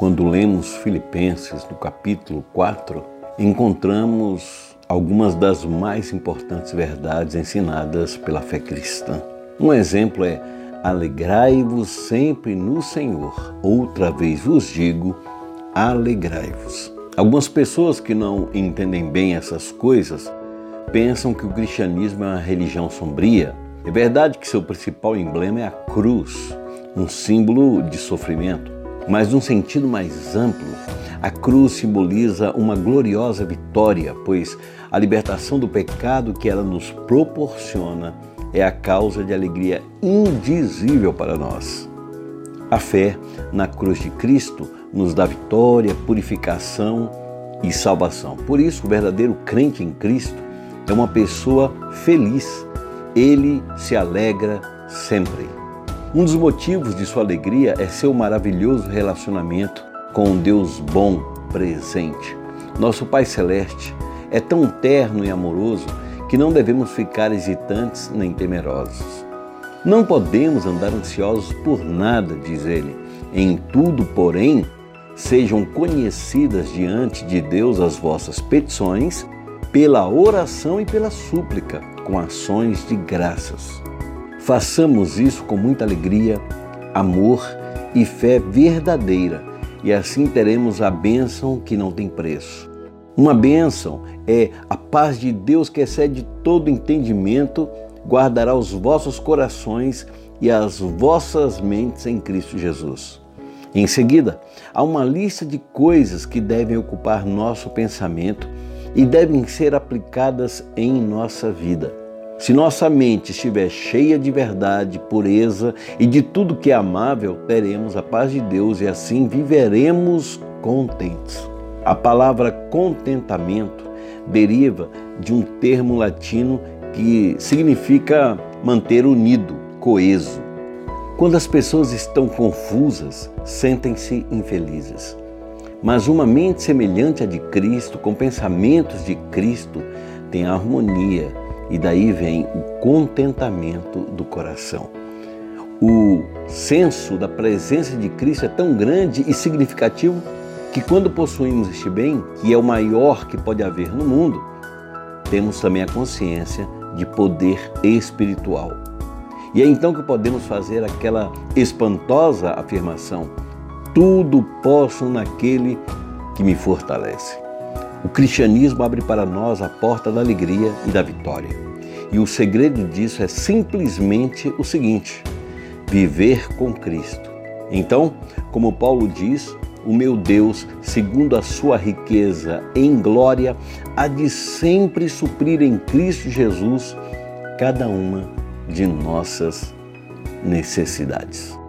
Quando lemos Filipenses, no capítulo 4, encontramos algumas das mais importantes verdades ensinadas pela fé cristã. Um exemplo é: alegrai-vos sempre no Senhor. Outra vez vos digo, alegrai-vos. Algumas pessoas que não entendem bem essas coisas pensam que o cristianismo é uma religião sombria. É verdade que seu principal emblema é a cruz, um símbolo de sofrimento. Mas, num sentido mais amplo, a cruz simboliza uma gloriosa vitória, pois a libertação do pecado que ela nos proporciona é a causa de alegria indizível para nós. A fé na cruz de Cristo nos dá vitória, purificação e salvação. Por isso, o verdadeiro crente em Cristo é uma pessoa feliz. Ele se alegra sempre. Um dos motivos de sua alegria é seu maravilhoso relacionamento com um Deus bom, presente. Nosso Pai Celeste é tão terno e amoroso que não devemos ficar hesitantes nem temerosos. Não podemos andar ansiosos por nada, diz ele. Em tudo, porém, sejam conhecidas diante de Deus as vossas petições pela oração e pela súplica, com ações de graças. Façamos isso com muita alegria, amor e fé verdadeira, e assim teremos a bênção que não tem preço. Uma bênção é a paz de Deus que excede todo entendimento, guardará os vossos corações e as vossas mentes em Cristo Jesus. Em seguida, há uma lista de coisas que devem ocupar nosso pensamento e devem ser aplicadas em nossa vida. Se nossa mente estiver cheia de verdade, pureza e de tudo que é amável, teremos a paz de Deus e assim viveremos contentes. A palavra contentamento deriva de um termo latino que significa manter unido, coeso. Quando as pessoas estão confusas, sentem-se infelizes. Mas uma mente semelhante à de Cristo, com pensamentos de Cristo, tem harmonia e daí vem o contentamento do coração. O senso da presença de Cristo é tão grande e significativo que quando possuímos este bem, que é o maior que pode haver no mundo, temos também a consciência de poder espiritual. E é então que podemos fazer aquela espantosa afirmação: tudo posso naquele que me fortalece. O cristianismo abre para nós a porta da alegria e da vitória. E o segredo disso é simplesmente o seguinte: viver com Cristo. Então, como Paulo diz, o meu Deus, segundo a sua riqueza em glória, há de sempre suprir em Cristo Jesus cada uma de nossas necessidades.